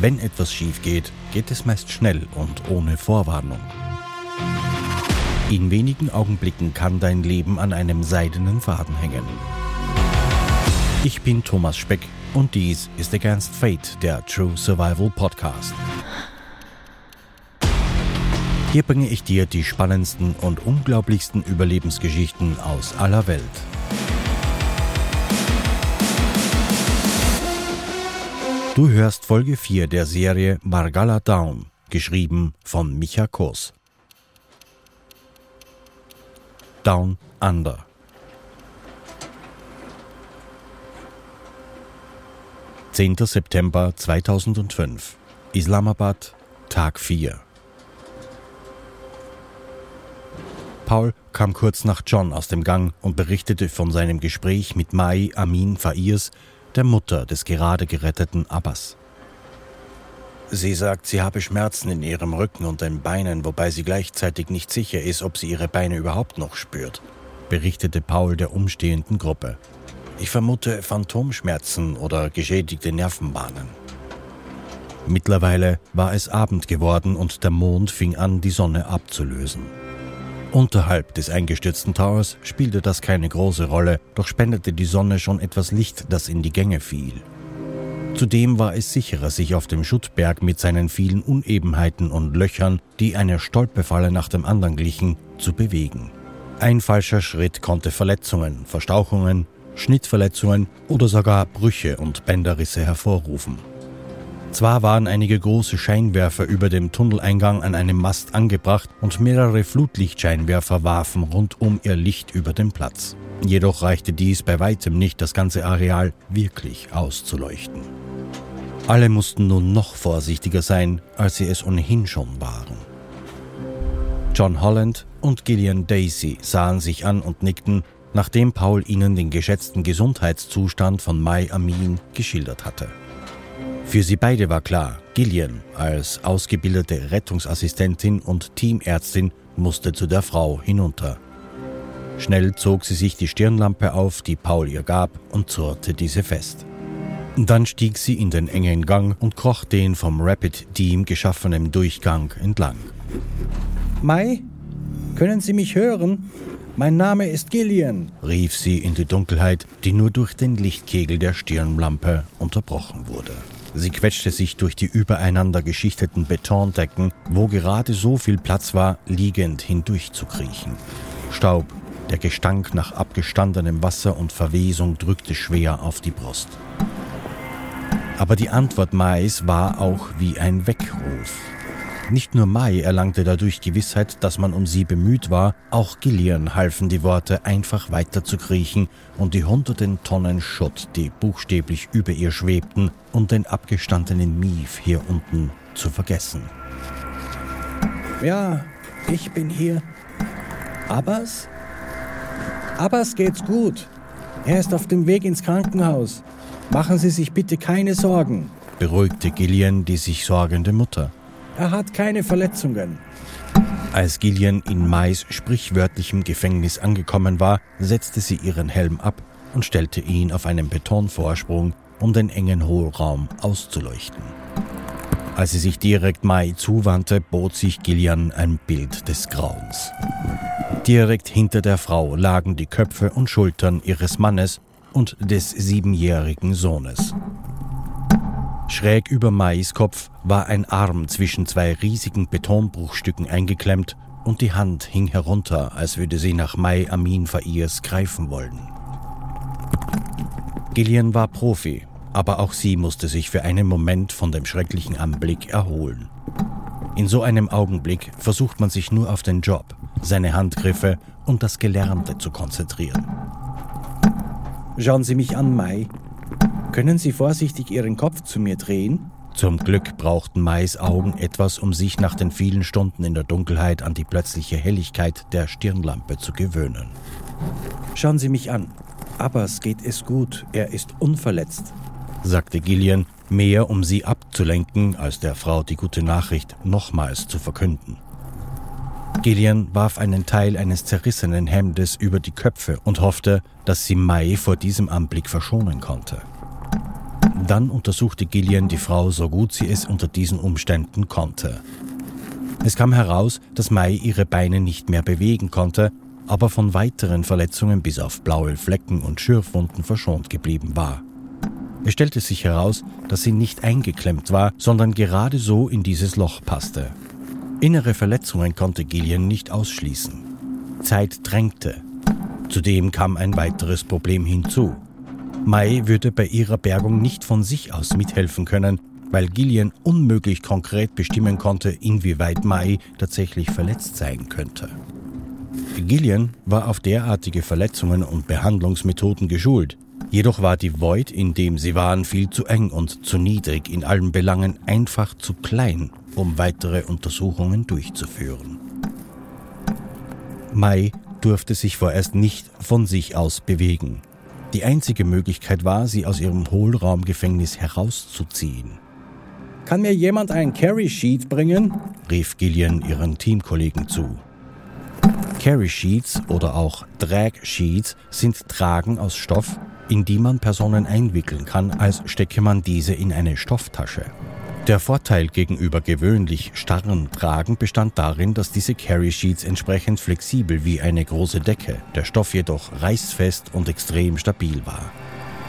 Wenn etwas schief geht, geht es meist schnell und ohne Vorwarnung. In wenigen Augenblicken kann dein Leben an einem seidenen Faden hängen. Ich bin Thomas Speck und dies ist Against Fate, der True Survival Podcast. Hier bringe ich dir die spannendsten und unglaublichsten Überlebensgeschichten aus aller Welt. Du hörst Folge 4 der Serie Margalla Down, geschrieben von Micha Kurs. Down Under. Zehnter September 2005. Islamabad, Tag 4. Paul kam kurz nach John aus dem Gang und berichtete von seinem Gespräch mit Mai Amin Fairs, der Mutter des gerade geretteten Abbas. Sie sagt, sie habe Schmerzen in ihrem Rücken und den Beinen, wobei sie gleichzeitig nicht sicher ist, ob sie ihre Beine überhaupt noch spürt, berichtete Paul der umstehenden Gruppe. Ich vermute Phantomschmerzen oder geschädigte Nervenbahnen. Mittlerweile war es Abend geworden und der Mond fing an, die Sonne abzulösen. Unterhalb des eingestürzten Towers spielte das keine große Rolle, doch spendete die Sonne schon etwas Licht, das in die Gänge fiel. Zudem war es sicherer, sich auf dem Schuttberg mit seinen vielen Unebenheiten und Löchern, die einer Stolpefalle nach dem anderen glichen, zu bewegen. Ein falscher Schritt konnte Verletzungen, Verstauchungen, Schnittverletzungen oder sogar Brüche und Bänderrisse hervorrufen. Zwar waren einige große Scheinwerfer über dem Tunneleingang an einem Mast angebracht und mehrere Flutlichtscheinwerfer warfen rundum ihr Licht über den Platz. Jedoch reichte dies bei weitem nicht, das ganze Areal wirklich auszuleuchten. Alle mussten nun noch vorsichtiger sein, als sie es ohnehin schon waren. John Holland und Gillian Daisy sahen sich an und nickten, nachdem Paul ihnen den geschätzten Gesundheitszustand von Mai Amin geschildert hatte. Für sie beide war klar, Gillian als ausgebildete Rettungsassistentin und Teamärztin musste zu der Frau hinunter. Schnell zog sie sich die Stirnlampe auf, die Paul ihr gab, und zurrte diese fest. Dann stieg sie in den engen Gang und kroch den vom Rapid Team geschaffenen Durchgang entlang. Mai, können Sie mich hören? Mein Name ist Gillian, rief sie in die Dunkelheit, die nur durch den Lichtkegel der Stirnlampe unterbrochen wurde. Sie quetschte sich durch die übereinander geschichteten Betondecken, wo gerade so viel Platz war, liegend hindurchzukriechen. Staub, der Gestank nach abgestandenem Wasser und Verwesung drückte schwer auf die Brust. Aber die Antwort Mais war auch wie ein Weckruf. Nicht nur Mai erlangte dadurch Gewissheit, dass man um sie bemüht war, auch Gillian halfen die Worte, einfach weiter zu kriechen und die hunderten Tonnen Schutt, die buchstäblich über ihr schwebten, und den abgestandenen Mief hier unten zu vergessen. Ja, ich bin hier. Abbas? Abbas geht's gut. Er ist auf dem Weg ins Krankenhaus. Machen Sie sich bitte keine Sorgen, beruhigte Gillian die sich sorgende Mutter. Er hat keine Verletzungen. Als Gillian in Mais sprichwörtlichem Gefängnis angekommen war, setzte sie ihren Helm ab und stellte ihn auf einen Betonvorsprung, um den engen Hohlraum auszuleuchten. Als sie sich direkt Mai zuwandte, bot sich Gillian ein Bild des Grauens. Direkt hinter der Frau lagen die Köpfe und Schultern ihres Mannes und des siebenjährigen Sohnes. Schräg über Mais Kopf war ein Arm zwischen zwei riesigen Betonbruchstücken eingeklemmt und die Hand hing herunter, als würde sie nach Mai Amin Fairs greifen wollen. Gillian war Profi, aber auch sie musste sich für einen Moment von dem schrecklichen Anblick erholen. In so einem Augenblick versucht man sich nur auf den Job, seine Handgriffe und das Gelernte zu konzentrieren. Schauen Sie mich an, Mai, können Sie vorsichtig Ihren Kopf zu mir drehen? Zum Glück brauchten Mais Augen etwas, um sich nach den vielen Stunden in der Dunkelheit an die plötzliche Helligkeit der Stirnlampe zu gewöhnen. Schauen Sie mich an. Abbas geht es gut, er ist unverletzt, sagte Gillian, mehr um sie abzulenken, als der Frau die gute Nachricht nochmals zu verkünden. Gillian warf einen Teil eines zerrissenen Hemdes über die Köpfe und hoffte, dass sie Mai vor diesem Anblick verschonen konnte. Dann untersuchte Gillian die Frau so gut sie es unter diesen Umständen konnte. Es kam heraus, dass Mai ihre Beine nicht mehr bewegen konnte, aber von weiteren Verletzungen bis auf blaue Flecken und Schürfwunden verschont geblieben war. Es stellte sich heraus, dass sie nicht eingeklemmt war, sondern gerade so in dieses Loch passte. Innere Verletzungen konnte Gillian nicht ausschließen. Zeit drängte. Zudem kam ein weiteres Problem hinzu. Mai würde bei ihrer Bergung nicht von sich aus mithelfen können, weil Gillian unmöglich konkret bestimmen konnte, inwieweit Mai tatsächlich verletzt sein könnte. Gillian war auf derartige Verletzungen und Behandlungsmethoden geschult. Jedoch war die Void, in dem sie waren, viel zu eng und zu niedrig, in allen Belangen einfach zu klein, um weitere Untersuchungen durchzuführen. Mai durfte sich vorerst nicht von sich aus bewegen. Die einzige Möglichkeit war, sie aus ihrem Hohlraumgefängnis herauszuziehen. Kann mir jemand ein Carry-Sheet bringen? rief Gillian ihren Teamkollegen zu. Carry-Sheets oder auch Drag-Sheets sind Tragen aus Stoff, in die man Personen einwickeln kann, als stecke man diese in eine Stofftasche. Der Vorteil gegenüber gewöhnlich starren Tragen bestand darin, dass diese Carry Sheets entsprechend flexibel wie eine große Decke, der Stoff jedoch reißfest und extrem stabil war.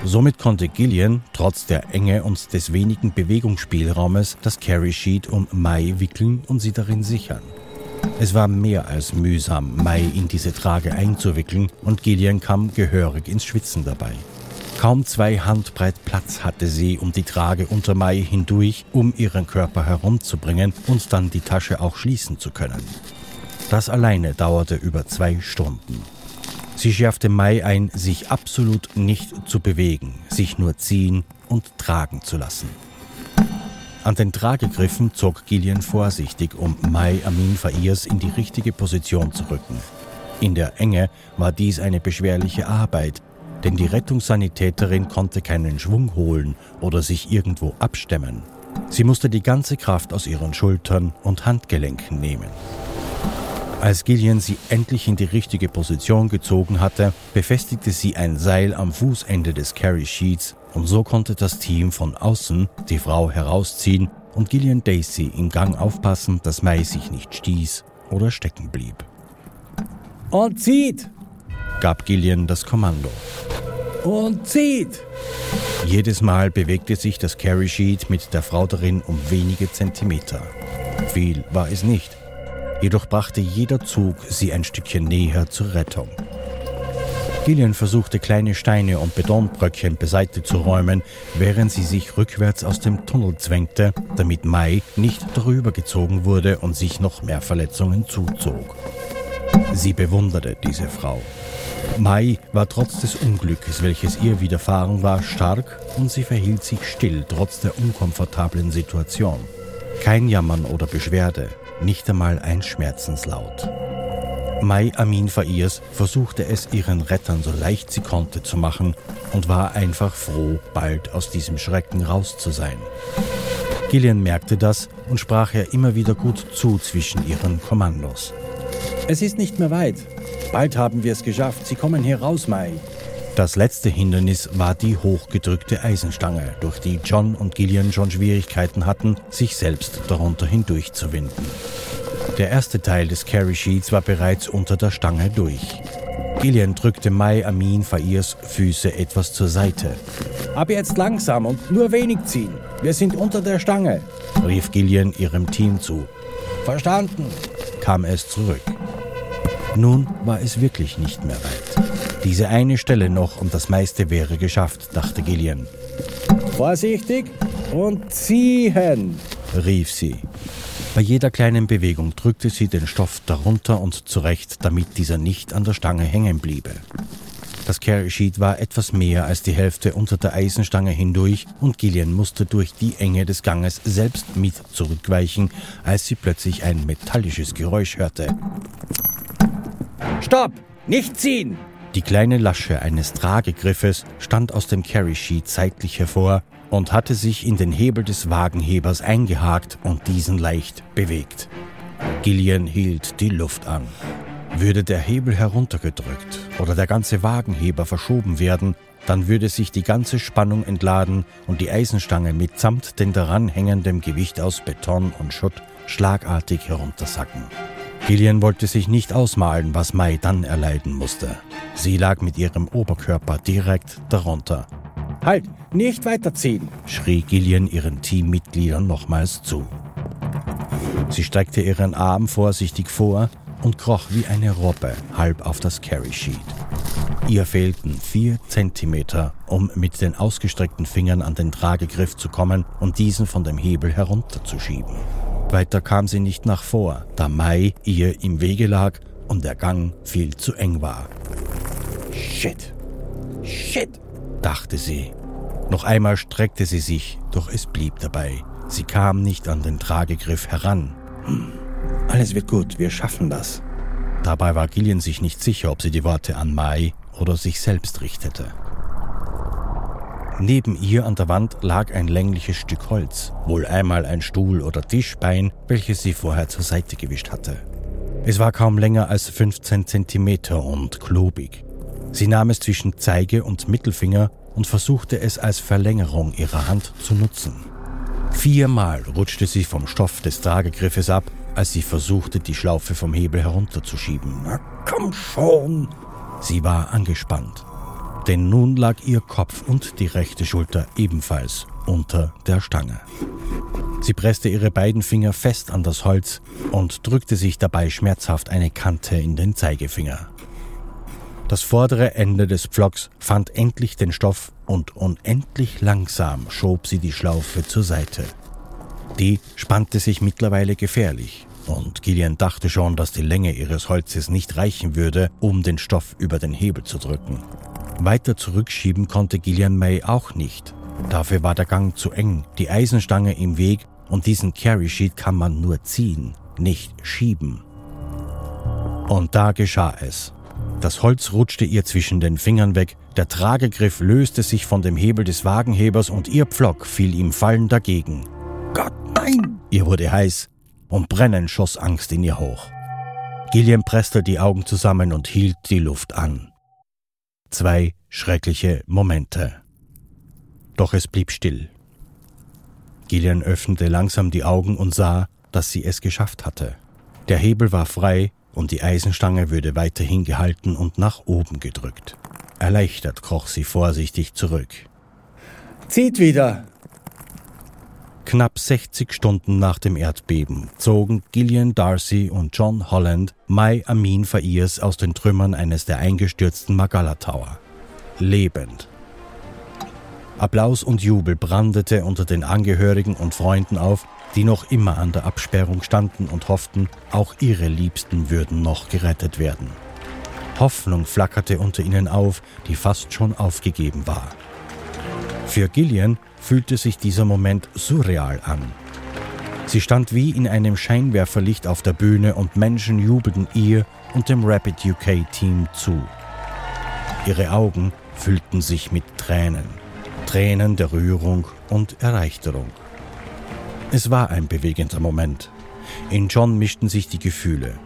Somit konnte Gillian trotz der Enge und des wenigen Bewegungsspielraumes das Carry Sheet um Mai wickeln und sie darin sichern. Es war mehr als mühsam, Mai in diese Trage einzuwickeln und Gillian kam gehörig ins Schwitzen dabei. Kaum zwei Handbreit Platz hatte sie um die Trage unter Mai hindurch, um ihren Körper herumzubringen und dann die Tasche auch schließen zu können. Das alleine dauerte über zwei Stunden. Sie schärfte Mai ein, sich absolut nicht zu bewegen, sich nur ziehen und tragen zu lassen. An den Tragegriffen zog Gillian vorsichtig, um Mai Amin Fairs in die richtige Position zu rücken. In der Enge war dies eine beschwerliche Arbeit, denn die Rettungssanitäterin konnte keinen Schwung holen oder sich irgendwo abstemmen. Sie musste die ganze Kraft aus ihren Schultern und Handgelenken nehmen. Als Gillian sie endlich in die richtige Position gezogen hatte, befestigte sie ein Seil am Fußende des Carry Sheets und so konnte das Team von außen die Frau herausziehen und Gillian Daisy im Gang aufpassen, dass Mai sich nicht stieß oder stecken blieb. Und zieht! Gab Gillian das Kommando. Und zieht! Jedes Mal bewegte sich das Carry Sheet mit der Frau darin um wenige Zentimeter. Viel war es nicht. Jedoch brachte jeder Zug sie ein Stückchen näher zur Rettung. Gillian versuchte kleine Steine und Betonbröckchen beiseite zu räumen, während sie sich rückwärts aus dem Tunnel zwängte, damit Mai nicht darüber gezogen wurde und sich noch mehr Verletzungen zuzog. Sie bewunderte diese Frau. Mai war trotz des Unglücks, welches ihr widerfahren war, stark und sie verhielt sich still trotz der unkomfortablen Situation. Kein Jammern oder Beschwerde, nicht einmal ein Schmerzenslaut. Mai Amin Fairs versuchte es ihren Rettern so leicht sie konnte zu machen und war einfach froh, bald aus diesem Schrecken raus zu sein. Gillian merkte das und sprach ihr immer wieder gut zu zwischen ihren Kommandos. Es ist nicht mehr weit. Bald haben wir es geschafft. Sie kommen hier raus, Mai. Das letzte Hindernis war die hochgedrückte Eisenstange, durch die John und Gillian schon Schwierigkeiten hatten, sich selbst darunter hindurchzuwinden. Der erste Teil des Carry Sheets war bereits unter der Stange durch. Gillian drückte Mai Amin Fairs Füße etwas zur Seite. Ab jetzt langsam und nur wenig ziehen. Wir sind unter der Stange, rief Gillian ihrem Team zu. Verstanden, kam es zurück. Nun war es wirklich nicht mehr weit. Diese eine Stelle noch und das meiste wäre geschafft, dachte Gillian. Vorsichtig und ziehen, rief sie. Bei jeder kleinen Bewegung drückte sie den Stoff darunter und zurecht, damit dieser nicht an der Stange hängen bliebe. Das Carry Sheet war etwas mehr als die Hälfte unter der Eisenstange hindurch und Gillian musste durch die Enge des Ganges selbst mit zurückweichen, als sie plötzlich ein metallisches Geräusch hörte. Stopp! Nicht ziehen! Die kleine Lasche eines Tragegriffes stand aus dem Carry Sheet seitlich hervor und hatte sich in den Hebel des Wagenhebers eingehakt und diesen leicht bewegt. Gillian hielt die Luft an. Würde der Hebel heruntergedrückt oder der ganze Wagenheber verschoben werden, dann würde sich die ganze Spannung entladen und die Eisenstange mitsamt den daran hängenden Gewicht aus Beton und Schutt schlagartig heruntersacken. Gillian wollte sich nicht ausmalen, was Mai dann erleiden musste. Sie lag mit ihrem Oberkörper direkt darunter. Halt, nicht weiterziehen, schrie Gillian ihren Teammitgliedern nochmals zu. Sie streckte ihren Arm vorsichtig vor und kroch wie eine Robbe halb auf das Carry-Sheet. Ihr fehlten vier Zentimeter, um mit den ausgestreckten Fingern an den Tragegriff zu kommen und diesen von dem Hebel herunterzuschieben. Weiter kam sie nicht nach vor, da Mai ihr im Wege lag und der Gang viel zu eng war. Shit. Shit, dachte sie. Noch einmal streckte sie sich, doch es blieb dabei. Sie kam nicht an den Tragegriff heran. Hm. Alles wird gut, wir schaffen das. Dabei war Gillian sich nicht sicher, ob sie die Worte an Mai oder sich selbst richtete. Neben ihr an der Wand lag ein längliches Stück Holz, wohl einmal ein Stuhl oder Tischbein, welches sie vorher zur Seite gewischt hatte. Es war kaum länger als 15 Zentimeter und klobig. Sie nahm es zwischen Zeige und Mittelfinger und versuchte es als Verlängerung ihrer Hand zu nutzen. Viermal rutschte sie vom Stoff des Tragegriffes ab, als sie versuchte, die Schlaufe vom Hebel herunterzuschieben. Na komm schon! Sie war angespannt, denn nun lag ihr Kopf und die rechte Schulter ebenfalls unter der Stange. Sie presste ihre beiden Finger fest an das Holz und drückte sich dabei schmerzhaft eine Kante in den Zeigefinger. Das vordere Ende des Pflocks fand endlich den Stoff und unendlich langsam schob sie die Schlaufe zur Seite. Die spannte sich mittlerweile gefährlich und Gillian dachte schon, dass die Länge ihres Holzes nicht reichen würde, um den Stoff über den Hebel zu drücken. Weiter zurückschieben konnte Gillian May auch nicht. Dafür war der Gang zu eng, die Eisenstange im Weg und diesen Carry Sheet kann man nur ziehen, nicht schieben. Und da geschah es. Das Holz rutschte ihr zwischen den Fingern weg, der Tragegriff löste sich von dem Hebel des Wagenhebers und ihr Pflock fiel ihm fallend dagegen. Nein! Ihr wurde heiß, und brennend schoss Angst in ihr hoch. Gillian presste die Augen zusammen und hielt die Luft an. Zwei schreckliche Momente. Doch es blieb still. Gillian öffnete langsam die Augen und sah, dass sie es geschafft hatte. Der Hebel war frei und die Eisenstange würde weiterhin gehalten und nach oben gedrückt. Erleichtert kroch sie vorsichtig zurück. Zieht wieder, Knapp 60 Stunden nach dem Erdbeben zogen Gillian Darcy und John Holland Mai Amin Fairs aus den Trümmern eines der eingestürzten Magala Tower. Lebend. Applaus und Jubel brandete unter den Angehörigen und Freunden auf, die noch immer an der Absperrung standen und hofften, auch ihre Liebsten würden noch gerettet werden. Hoffnung flackerte unter ihnen auf, die fast schon aufgegeben war. Für Gillian fühlte sich dieser Moment surreal an. Sie stand wie in einem Scheinwerferlicht auf der Bühne und Menschen jubelten ihr und dem Rapid UK Team zu. Ihre Augen füllten sich mit Tränen, Tränen der Rührung und Erleichterung. Es war ein bewegender Moment. In John mischten sich die Gefühle.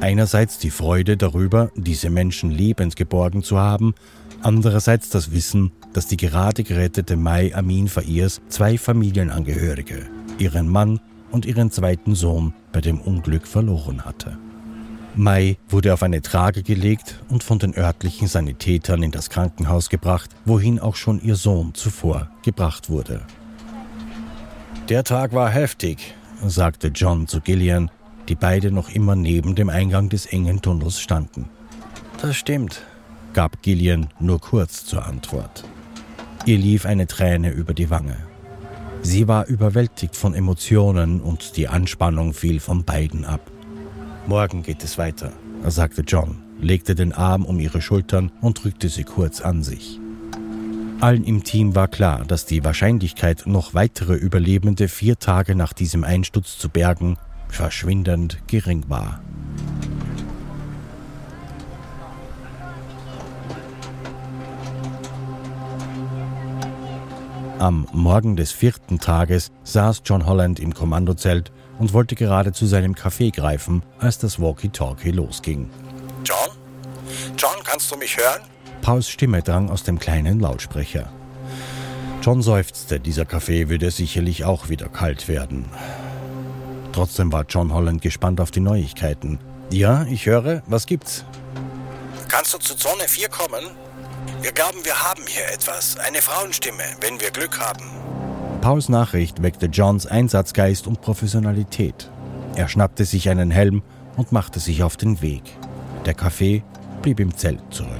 Einerseits die Freude darüber, diese Menschen lebend geborgen zu haben, andererseits das Wissen, dass die gerade gerettete Mai Amin Fairs zwei Familienangehörige, ihren Mann und ihren zweiten Sohn bei dem Unglück verloren hatte. Mai wurde auf eine Trage gelegt und von den örtlichen Sanitätern in das Krankenhaus gebracht, wohin auch schon ihr Sohn zuvor gebracht wurde. Der Tag war heftig, sagte John zu Gillian, die beide noch immer neben dem Eingang des engen Tunnels standen. Das stimmt, gab Gillian nur kurz zur Antwort. Ihr lief eine Träne über die Wange. Sie war überwältigt von Emotionen und die Anspannung fiel von beiden ab. Morgen geht es weiter, sagte John, legte den Arm um ihre Schultern und drückte sie kurz an sich. Allen im Team war klar, dass die Wahrscheinlichkeit, noch weitere Überlebende vier Tage nach diesem Einsturz zu bergen, verschwindend gering war. Am Morgen des vierten Tages saß John Holland im Kommandozelt und wollte gerade zu seinem Kaffee greifen, als das Walkie-Talkie losging. John? John, kannst du mich hören? Pauls Stimme drang aus dem kleinen Lautsprecher. John seufzte, dieser Kaffee würde sicherlich auch wieder kalt werden. Trotzdem war John Holland gespannt auf die Neuigkeiten. Ja, ich höre, was gibt's? Kannst du zu Zone 4 kommen? Wir glauben, wir haben hier etwas. Eine Frauenstimme, wenn wir Glück haben. Pauls Nachricht weckte Johns Einsatzgeist und Professionalität. Er schnappte sich einen Helm und machte sich auf den Weg. Der Kaffee blieb im Zelt zurück.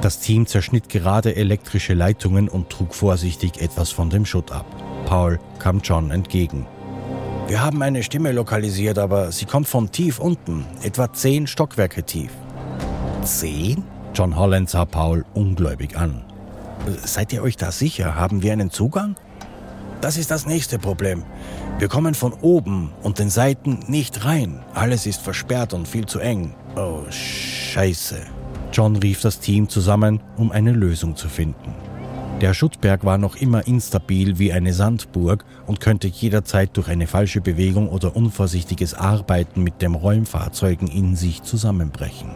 Das Team zerschnitt gerade elektrische Leitungen und trug vorsichtig etwas von dem Schutt ab. Paul kam John entgegen. Wir haben eine Stimme lokalisiert, aber sie kommt von tief unten, etwa zehn Stockwerke tief. Zehn? John Holland sah Paul ungläubig an. Seid ihr euch da sicher? Haben wir einen Zugang? Das ist das nächste Problem. Wir kommen von oben und den Seiten nicht rein. Alles ist versperrt und viel zu eng. Oh, scheiße. John rief das Team zusammen, um eine Lösung zu finden. Der Schuttberg war noch immer instabil wie eine Sandburg und könnte jederzeit durch eine falsche Bewegung oder unvorsichtiges Arbeiten mit dem Räumfahrzeugen in sich zusammenbrechen.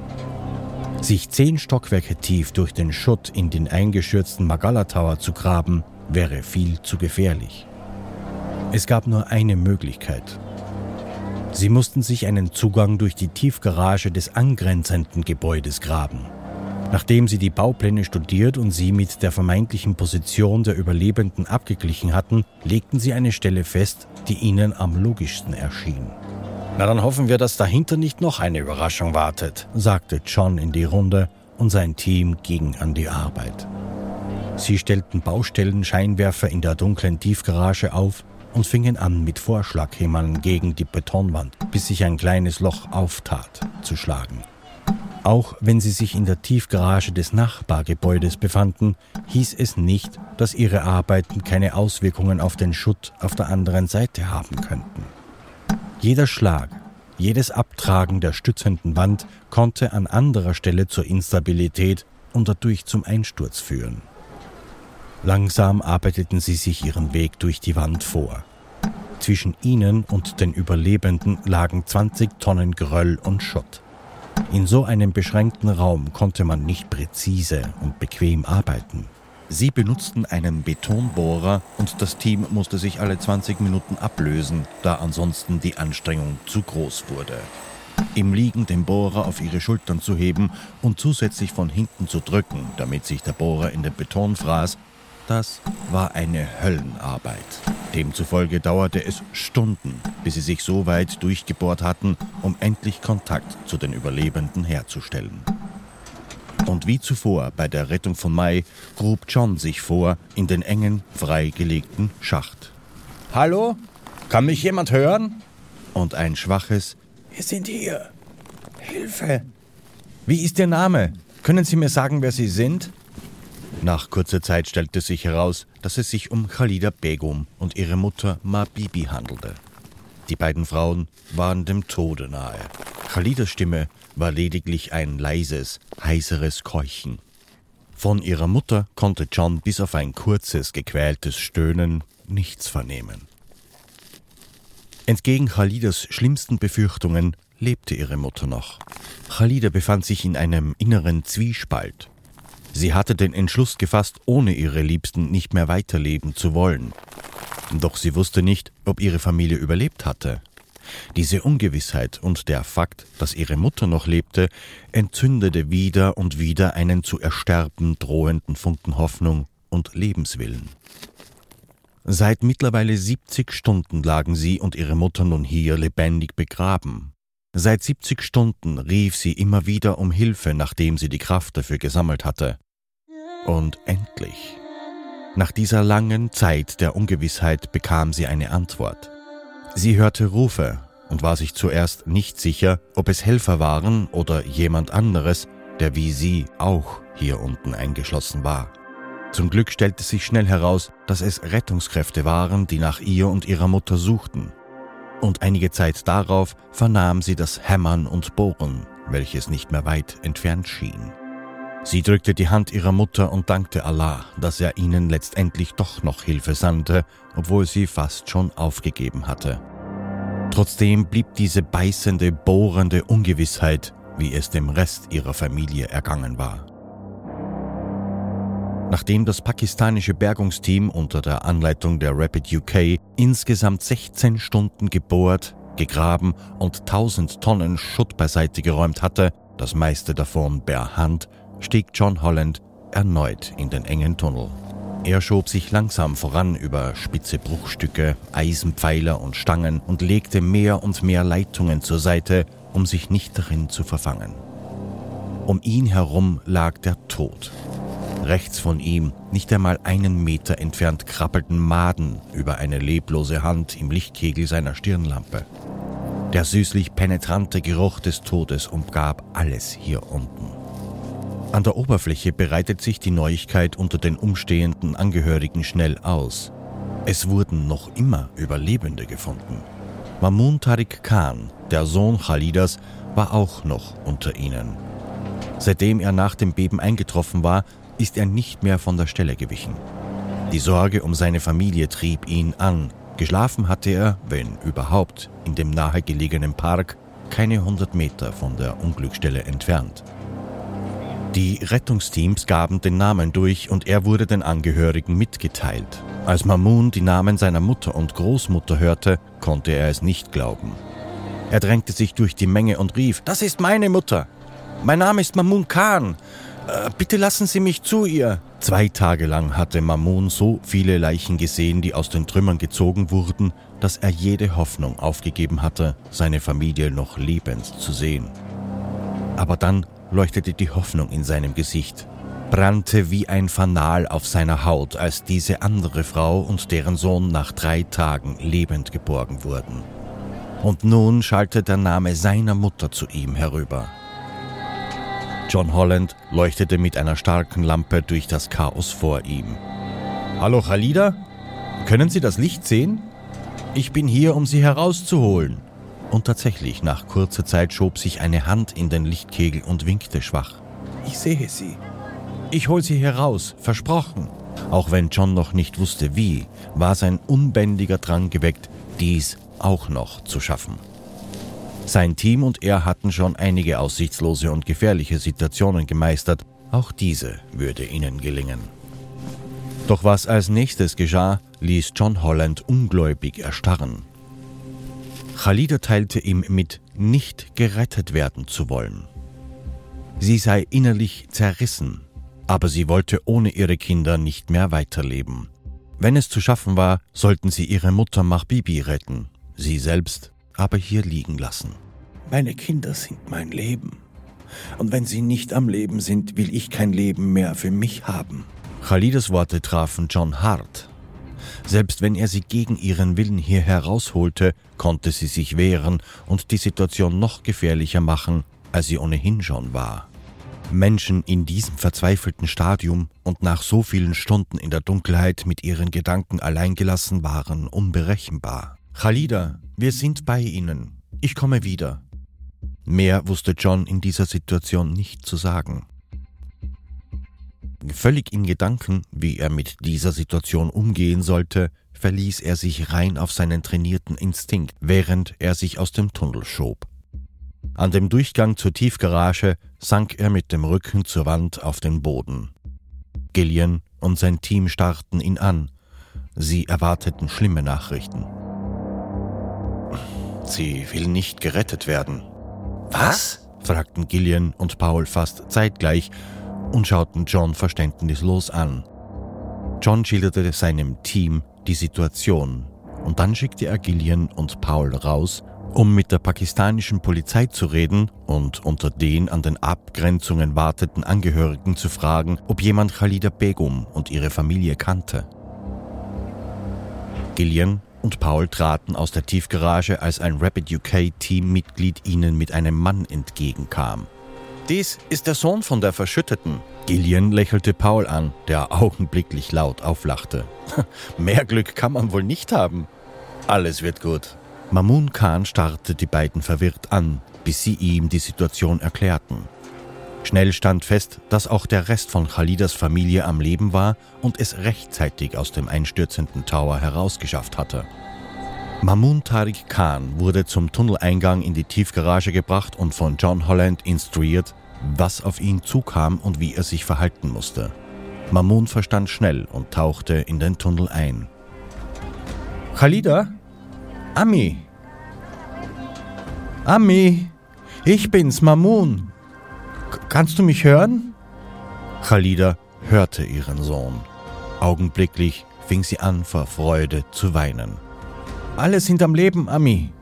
Sich zehn Stockwerke tief durch den Schutt in den eingestürzten Magala Tower zu graben, wäre viel zu gefährlich. Es gab nur eine Möglichkeit. Sie mussten sich einen Zugang durch die Tiefgarage des angrenzenden Gebäudes graben. Nachdem sie die Baupläne studiert und sie mit der vermeintlichen Position der Überlebenden abgeglichen hatten, legten sie eine Stelle fest, die ihnen am logischsten erschien. Na dann hoffen wir, dass dahinter nicht noch eine Überraschung wartet, sagte John in die Runde und sein Team ging an die Arbeit. Sie stellten Baustellenscheinwerfer in der dunklen Tiefgarage auf und fingen an, mit Vorschlaghämmern gegen die Betonwand, bis sich ein kleines Loch auftat, zu schlagen. Auch wenn sie sich in der Tiefgarage des Nachbargebäudes befanden, hieß es nicht, dass ihre Arbeiten keine Auswirkungen auf den Schutt auf der anderen Seite haben könnten. Jeder Schlag, jedes Abtragen der stützenden Wand konnte an anderer Stelle zur Instabilität und dadurch zum Einsturz führen. Langsam arbeiteten sie sich ihren Weg durch die Wand vor. Zwischen ihnen und den Überlebenden lagen 20 Tonnen Geröll und Schott. In so einem beschränkten Raum konnte man nicht präzise und bequem arbeiten. Sie benutzten einen Betonbohrer und das Team musste sich alle 20 Minuten ablösen, da ansonsten die Anstrengung zu groß wurde. Im Liegen den Bohrer auf ihre Schultern zu heben und zusätzlich von hinten zu drücken, damit sich der Bohrer in den Beton fraß, das war eine Höllenarbeit. Demzufolge dauerte es Stunden, bis sie sich so weit durchgebohrt hatten, um endlich Kontakt zu den Überlebenden herzustellen. Und wie zuvor bei der Rettung von Mai grub John sich vor in den engen, freigelegten Schacht. Hallo? Kann mich jemand hören? Und ein schwaches Wir sind hier. Hilfe! Wie ist Ihr Name? Können Sie mir sagen, wer Sie sind? Nach kurzer Zeit stellte sich heraus, dass es sich um Khalida Begum und ihre Mutter Ma Bibi handelte. Die beiden Frauen waren dem Tode nahe. Khalidas Stimme war lediglich ein leises, heiseres Keuchen. Von ihrer Mutter konnte John bis auf ein kurzes, gequältes Stöhnen nichts vernehmen. Entgegen Khalidas schlimmsten Befürchtungen lebte ihre Mutter noch. Khalida befand sich in einem inneren Zwiespalt. Sie hatte den Entschluss gefasst, ohne ihre Liebsten nicht mehr weiterleben zu wollen. Doch sie wusste nicht, ob ihre Familie überlebt hatte. Diese Ungewissheit und der Fakt, dass ihre Mutter noch lebte, entzündete wieder und wieder einen zu ersterben drohenden Funken Hoffnung und Lebenswillen. Seit mittlerweile 70 Stunden lagen sie und ihre Mutter nun hier lebendig begraben. Seit 70 Stunden rief sie immer wieder um Hilfe, nachdem sie die Kraft dafür gesammelt hatte. Und endlich. Nach dieser langen Zeit der Ungewissheit bekam sie eine Antwort. Sie hörte Rufe und war sich zuerst nicht sicher, ob es Helfer waren oder jemand anderes, der wie sie auch hier unten eingeschlossen war. Zum Glück stellte sich schnell heraus, dass es Rettungskräfte waren, die nach ihr und ihrer Mutter suchten. Und einige Zeit darauf vernahm sie das Hämmern und Bohren, welches nicht mehr weit entfernt schien. Sie drückte die Hand ihrer Mutter und dankte Allah, dass er ihnen letztendlich doch noch Hilfe sandte, obwohl sie fast schon aufgegeben hatte. Trotzdem blieb diese beißende, bohrende Ungewissheit wie es dem Rest ihrer Familie ergangen war. Nachdem das pakistanische Bergungsteam unter der Anleitung der Rapid UK insgesamt 16 Stunden gebohrt, gegraben und 1000 Tonnen Schutt beiseite geräumt hatte, das meiste davon per Hand, stieg John Holland erneut in den engen Tunnel. Er schob sich langsam voran über spitze Bruchstücke, Eisenpfeiler und Stangen und legte mehr und mehr Leitungen zur Seite, um sich nicht darin zu verfangen. Um ihn herum lag der Tod. Rechts von ihm, nicht einmal einen Meter entfernt, krabbelten Maden über eine leblose Hand im Lichtkegel seiner Stirnlampe. Der süßlich penetrante Geruch des Todes umgab alles hier unten. An der Oberfläche breitet sich die Neuigkeit unter den umstehenden Angehörigen schnell aus. Es wurden noch immer Überlebende gefunden. Mamun Tariq Khan, der Sohn Khalidas, war auch noch unter ihnen. Seitdem er nach dem Beben eingetroffen war, ist er nicht mehr von der Stelle gewichen. Die Sorge um seine Familie trieb ihn an. Geschlafen hatte er, wenn überhaupt, in dem nahegelegenen Park, keine hundert Meter von der Unglücksstelle entfernt. Die Rettungsteams gaben den Namen durch und er wurde den Angehörigen mitgeteilt. Als Mamun die Namen seiner Mutter und Großmutter hörte, konnte er es nicht glauben. Er drängte sich durch die Menge und rief, Das ist meine Mutter. Mein Name ist Mamun Khan. Äh, bitte lassen Sie mich zu ihr. Zwei Tage lang hatte Mamun so viele Leichen gesehen, die aus den Trümmern gezogen wurden, dass er jede Hoffnung aufgegeben hatte, seine Familie noch lebend zu sehen. Aber dann leuchtete die Hoffnung in seinem Gesicht, brannte wie ein Fanal auf seiner Haut, als diese andere Frau und deren Sohn nach drei Tagen lebend geborgen wurden. Und nun schallte der Name seiner Mutter zu ihm herüber. John Holland leuchtete mit einer starken Lampe durch das Chaos vor ihm. Hallo Khalida? Können Sie das Licht sehen? Ich bin hier, um Sie herauszuholen. Und tatsächlich, nach kurzer Zeit schob sich eine Hand in den Lichtkegel und winkte schwach. Ich sehe Sie. Ich hol Sie heraus, versprochen. Auch wenn John noch nicht wusste wie, war sein unbändiger Drang geweckt, dies auch noch zu schaffen. Sein Team und er hatten schon einige aussichtslose und gefährliche Situationen gemeistert, auch diese würde ihnen gelingen. Doch was als nächstes geschah, ließ John Holland ungläubig erstarren. Khalida teilte ihm mit, nicht gerettet werden zu wollen. Sie sei innerlich zerrissen, aber sie wollte ohne ihre Kinder nicht mehr weiterleben. Wenn es zu schaffen war, sollten sie ihre Mutter Mahbibi retten, sie selbst aber hier liegen lassen. Meine Kinder sind mein Leben. Und wenn sie nicht am Leben sind, will ich kein Leben mehr für mich haben. Khalidas Worte trafen John hart. Selbst wenn er sie gegen ihren Willen hier herausholte, konnte sie sich wehren und die Situation noch gefährlicher machen, als sie ohnehin schon war. Menschen in diesem verzweifelten Stadium und nach so vielen Stunden in der Dunkelheit mit ihren Gedanken alleingelassen waren unberechenbar. Khalida, wir sind bei Ihnen. Ich komme wieder. Mehr wusste John in dieser Situation nicht zu sagen. Völlig in Gedanken, wie er mit dieser Situation umgehen sollte, verließ er sich rein auf seinen trainierten Instinkt, während er sich aus dem Tunnel schob. An dem Durchgang zur Tiefgarage sank er mit dem Rücken zur Wand auf den Boden. Gillian und sein Team starrten ihn an. Sie erwarteten schlimme Nachrichten. Sie will nicht gerettet werden. Was? fragten Gillian und Paul fast zeitgleich und schauten John verständnislos an. John schilderte seinem Team die Situation und dann schickte er Gillian und Paul raus, um mit der pakistanischen Polizei zu reden und unter den an den Abgrenzungen warteten Angehörigen zu fragen, ob jemand Khalida Begum und ihre Familie kannte. Gillian und Paul traten aus der Tiefgarage, als ein Rapid UK-Teammitglied ihnen mit einem Mann entgegenkam. Dies ist der Sohn von der Verschütteten. Gillian lächelte Paul an, der augenblicklich laut auflachte. Mehr Glück kann man wohl nicht haben. Alles wird gut. Mamun Khan starrte die beiden verwirrt an, bis sie ihm die Situation erklärten. Schnell stand fest, dass auch der Rest von Khalidas Familie am Leben war und es rechtzeitig aus dem einstürzenden Tower herausgeschafft hatte. Mamun Tariq Khan wurde zum Tunneleingang in die Tiefgarage gebracht und von John Holland instruiert, was auf ihn zukam und wie er sich verhalten musste. Mamun verstand schnell und tauchte in den Tunnel ein. Khalida? Ami? Ami? Ich bin's, Mamun. K kannst du mich hören? Khalida hörte ihren Sohn. Augenblicklich fing sie an, vor Freude zu weinen. Alle sind am Leben, Ami.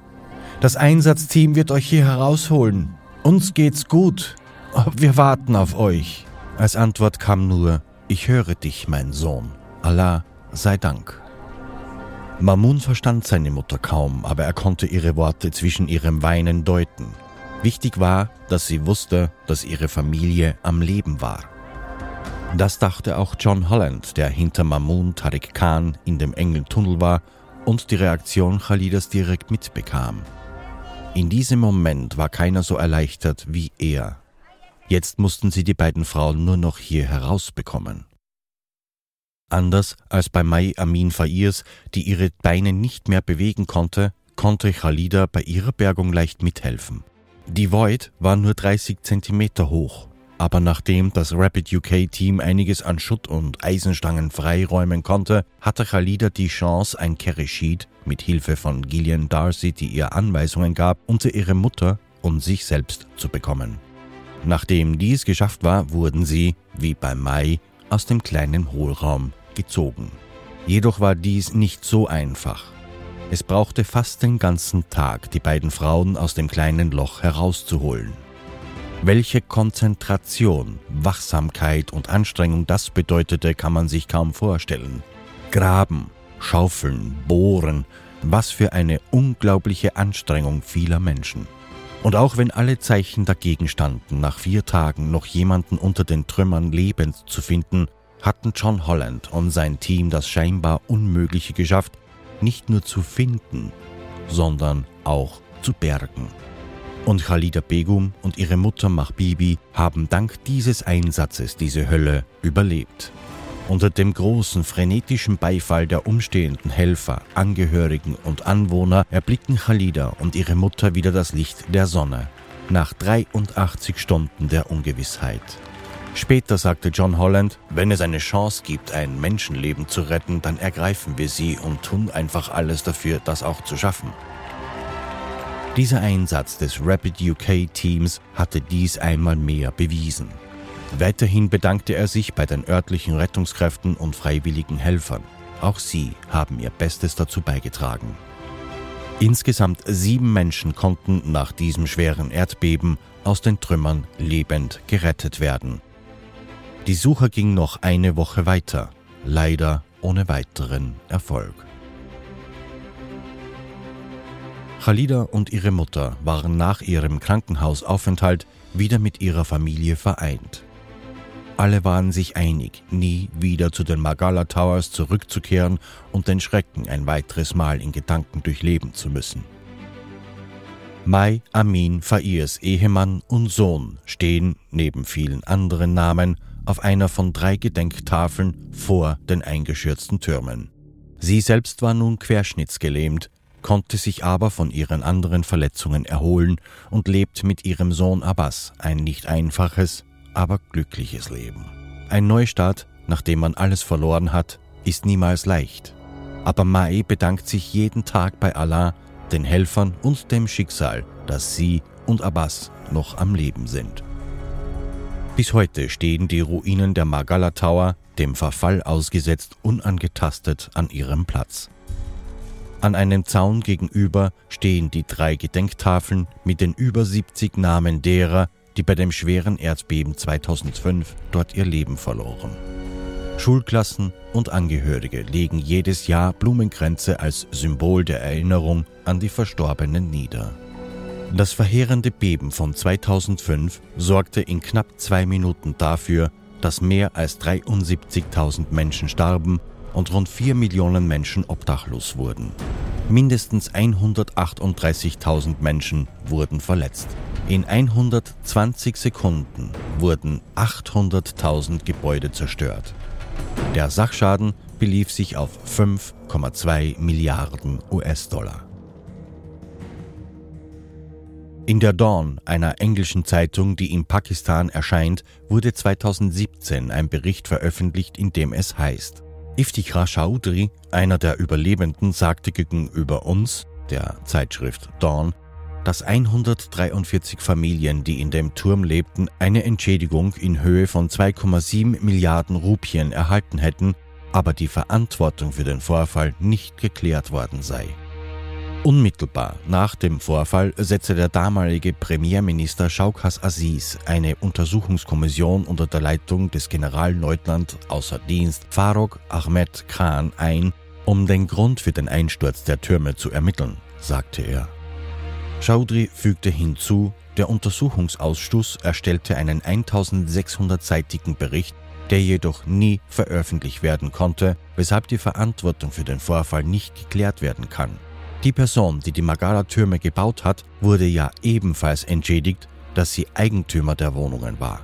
Das Einsatzteam wird euch hier herausholen. Uns geht's gut. Wir warten auf euch. Als Antwort kam nur, ich höre dich, mein Sohn. Allah sei Dank. Mamun verstand seine Mutter kaum, aber er konnte ihre Worte zwischen ihrem Weinen deuten. Wichtig war, dass sie wusste, dass ihre Familie am Leben war. Das dachte auch John Holland, der hinter Mamun Tariq Khan in dem engen Tunnel war und die Reaktion Khalidas direkt mitbekam. In diesem Moment war keiner so erleichtert wie er. Jetzt mussten sie die beiden Frauen nur noch hier herausbekommen. Anders als bei Mai Amin Fairs, die ihre Beine nicht mehr bewegen konnte, konnte Khalida bei ihrer Bergung leicht mithelfen. Die Void war nur 30 Zentimeter hoch aber nachdem das Rapid UK-Team einiges an Schutt und Eisenstangen freiräumen konnte, hatte Khalida die Chance, ein Carry-Sheet mit Hilfe von Gillian Darcy, die ihr Anweisungen gab, unter ihre Mutter und sich selbst zu bekommen. Nachdem dies geschafft war, wurden sie, wie bei Mai, aus dem kleinen Hohlraum gezogen. Jedoch war dies nicht so einfach. Es brauchte fast den ganzen Tag, die beiden Frauen aus dem kleinen Loch herauszuholen. Welche Konzentration, Wachsamkeit und Anstrengung das bedeutete, kann man sich kaum vorstellen. Graben, schaufeln, bohren, was für eine unglaubliche Anstrengung vieler Menschen. Und auch wenn alle Zeichen dagegen standen, nach vier Tagen noch jemanden unter den Trümmern lebend zu finden, hatten John Holland und sein Team das scheinbar Unmögliche geschafft, nicht nur zu finden, sondern auch zu bergen. Und Khalida Begum und ihre Mutter Mahbibi haben dank dieses Einsatzes diese Hölle überlebt. Unter dem großen frenetischen Beifall der umstehenden Helfer, Angehörigen und Anwohner erblickten Khalida und ihre Mutter wieder das Licht der Sonne, nach 83 Stunden der Ungewissheit. Später sagte John Holland, wenn es eine Chance gibt, ein Menschenleben zu retten, dann ergreifen wir sie und tun einfach alles dafür, das auch zu schaffen. Dieser Einsatz des Rapid UK Teams hatte dies einmal mehr bewiesen. Weiterhin bedankte er sich bei den örtlichen Rettungskräften und freiwilligen Helfern. Auch sie haben ihr Bestes dazu beigetragen. Insgesamt sieben Menschen konnten nach diesem schweren Erdbeben aus den Trümmern lebend gerettet werden. Die Suche ging noch eine Woche weiter, leider ohne weiteren Erfolg. Khalida und ihre Mutter waren nach ihrem Krankenhausaufenthalt wieder mit ihrer Familie vereint. Alle waren sich einig, nie wieder zu den Magala Towers zurückzukehren und den Schrecken ein weiteres Mal in Gedanken durchleben zu müssen. Mai Amin Fairs Ehemann und Sohn stehen, neben vielen anderen Namen, auf einer von drei Gedenktafeln vor den eingeschürzten Türmen. Sie selbst war nun querschnittsgelähmt, konnte sich aber von ihren anderen Verletzungen erholen und lebt mit ihrem Sohn Abbas ein nicht einfaches, aber glückliches Leben. Ein Neustart, nachdem man alles verloren hat, ist niemals leicht. Aber Mai bedankt sich jeden Tag bei Allah, den Helfern und dem Schicksal, dass sie und Abbas noch am Leben sind. Bis heute stehen die Ruinen der Magala Tower, dem Verfall ausgesetzt, unangetastet an ihrem Platz. An einem Zaun gegenüber stehen die drei Gedenktafeln mit den über 70 Namen derer, die bei dem schweren Erdbeben 2005 dort ihr Leben verloren. Schulklassen und Angehörige legen jedes Jahr Blumenkränze als Symbol der Erinnerung an die Verstorbenen nieder. Das verheerende Beben von 2005 sorgte in knapp zwei Minuten dafür, dass mehr als 73.000 Menschen starben und rund 4 Millionen Menschen obdachlos wurden. Mindestens 138.000 Menschen wurden verletzt. In 120 Sekunden wurden 800.000 Gebäude zerstört. Der Sachschaden belief sich auf 5,2 Milliarden US-Dollar. In der Dawn, einer englischen Zeitung, die in Pakistan erscheint, wurde 2017 ein Bericht veröffentlicht, in dem es heißt, Iftikhar Chaudhry, einer der Überlebenden, sagte gegenüber uns, der Zeitschrift Dawn, dass 143 Familien, die in dem Turm lebten, eine Entschädigung in Höhe von 2,7 Milliarden Rupien erhalten hätten, aber die Verantwortung für den Vorfall nicht geklärt worden sei. Unmittelbar nach dem Vorfall setzte der damalige Premierminister Shaukas Aziz eine Untersuchungskommission unter der Leitung des Generalleutnant außer Dienst Farog Ahmed Khan ein, um den Grund für den Einsturz der Türme zu ermitteln, sagte er. Chaudhry fügte hinzu, der Untersuchungsausschuss erstellte einen 1600-seitigen Bericht, der jedoch nie veröffentlicht werden konnte, weshalb die Verantwortung für den Vorfall nicht geklärt werden kann. Die Person, die die Magala-Türme gebaut hat, wurde ja ebenfalls entschädigt, dass sie Eigentümer der Wohnungen war.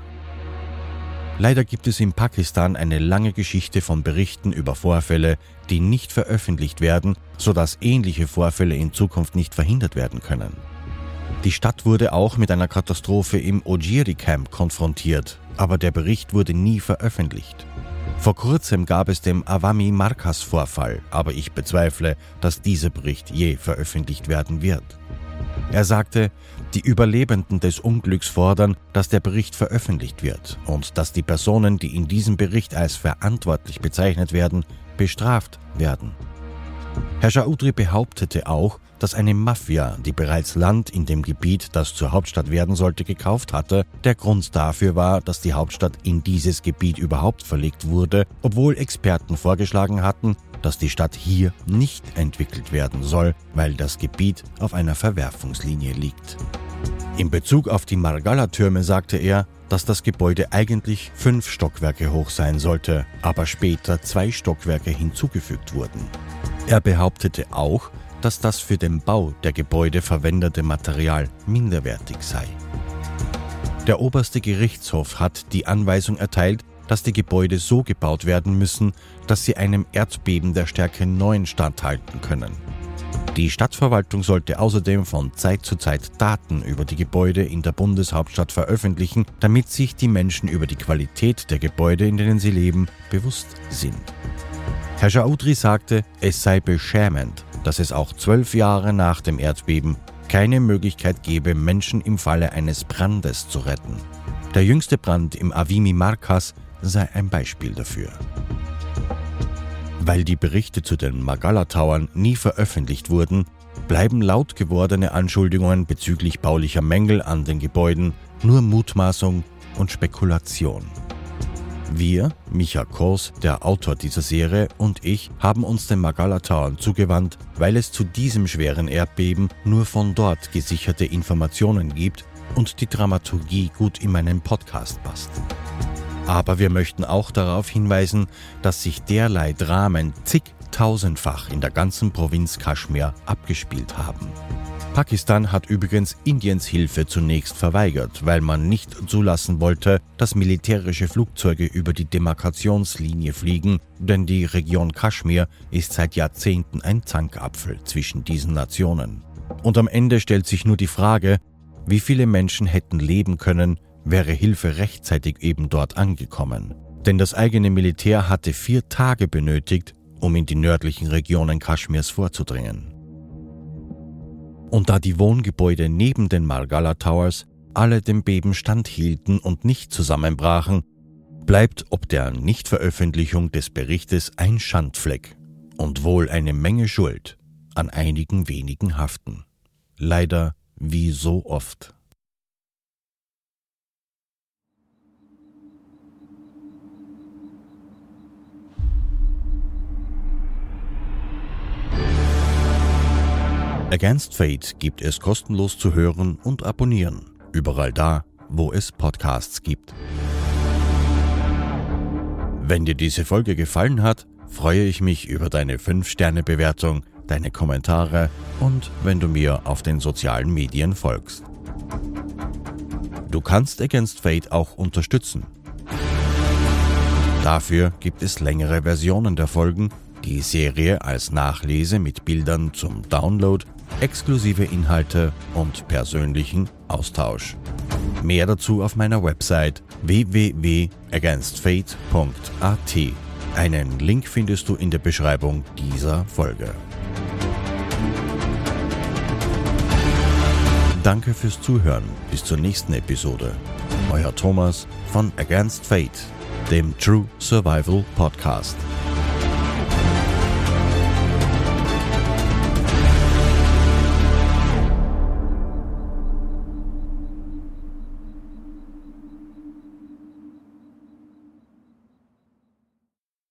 Leider gibt es in Pakistan eine lange Geschichte von Berichten über Vorfälle, die nicht veröffentlicht werden, sodass ähnliche Vorfälle in Zukunft nicht verhindert werden können. Die Stadt wurde auch mit einer Katastrophe im Ojiri Camp konfrontiert, aber der Bericht wurde nie veröffentlicht. Vor kurzem gab es den Awami Markas Vorfall, aber ich bezweifle, dass dieser Bericht je veröffentlicht werden wird. Er sagte, die Überlebenden des Unglücks fordern, dass der Bericht veröffentlicht wird und dass die Personen, die in diesem Bericht als verantwortlich bezeichnet werden, bestraft werden. Herr Chaudhry behauptete auch, dass eine Mafia, die bereits Land in dem Gebiet, das zur Hauptstadt werden sollte, gekauft hatte, der Grund dafür war, dass die Hauptstadt in dieses Gebiet überhaupt verlegt wurde, obwohl Experten vorgeschlagen hatten, dass die Stadt hier nicht entwickelt werden soll, weil das Gebiet auf einer Verwerfungslinie liegt. In Bezug auf die Margalla-Türme sagte er, dass das Gebäude eigentlich fünf Stockwerke hoch sein sollte, aber später zwei Stockwerke hinzugefügt wurden. Er behauptete auch, dass das für den Bau der Gebäude verwendete Material minderwertig sei. Der oberste Gerichtshof hat die Anweisung erteilt, dass die Gebäude so gebaut werden müssen, dass sie einem Erdbeben der Stärke 9 standhalten können. Die Stadtverwaltung sollte außerdem von Zeit zu Zeit Daten über die Gebäude in der Bundeshauptstadt veröffentlichen, damit sich die Menschen über die Qualität der Gebäude, in denen sie leben, bewusst sind. Herr Jaudri sagte, es sei beschämend, dass es auch zwölf Jahre nach dem Erdbeben keine Möglichkeit gebe, Menschen im Falle eines Brandes zu retten. Der jüngste Brand im Avimi Markas sei ein Beispiel dafür. Weil die Berichte zu den Magala-Towern nie veröffentlicht wurden, bleiben laut gewordene Anschuldigungen bezüglich baulicher Mängel an den Gebäuden nur Mutmaßung und Spekulation. Wir, Micha Kors, der Autor dieser Serie, und ich haben uns den Magala Towern zugewandt, weil es zu diesem schweren Erdbeben nur von dort gesicherte Informationen gibt und die Dramaturgie gut in meinen Podcast passt. Aber wir möchten auch darauf hinweisen, dass sich derlei Dramen zigtausendfach in der ganzen Provinz Kaschmir abgespielt haben. Pakistan hat übrigens Indiens Hilfe zunächst verweigert, weil man nicht zulassen wollte, dass militärische Flugzeuge über die Demarkationslinie fliegen, denn die Region Kaschmir ist seit Jahrzehnten ein Zankapfel zwischen diesen Nationen. Und am Ende stellt sich nur die Frage, wie viele Menschen hätten leben können, wäre Hilfe rechtzeitig eben dort angekommen. Denn das eigene Militär hatte vier Tage benötigt, um in die nördlichen Regionen Kaschmirs vorzudringen. Und da die Wohngebäude neben den Margala Towers alle dem Beben standhielten und nicht zusammenbrachen, bleibt ob der Nichtveröffentlichung des Berichtes ein Schandfleck und wohl eine Menge Schuld an einigen wenigen haften. Leider wie so oft. Against Fate gibt es kostenlos zu hören und abonnieren. Überall da, wo es Podcasts gibt. Wenn dir diese Folge gefallen hat, freue ich mich über deine 5-Sterne-Bewertung, deine Kommentare und wenn du mir auf den sozialen Medien folgst. Du kannst Against Fate auch unterstützen. Dafür gibt es längere Versionen der Folgen, die Serie als Nachlese mit Bildern zum Download, exklusive Inhalte und persönlichen Austausch. Mehr dazu auf meiner Website www.againstfate.at. Einen Link findest du in der Beschreibung dieser Folge. Danke fürs Zuhören. Bis zur nächsten Episode. Euer Thomas von Against Fate, dem True Survival Podcast.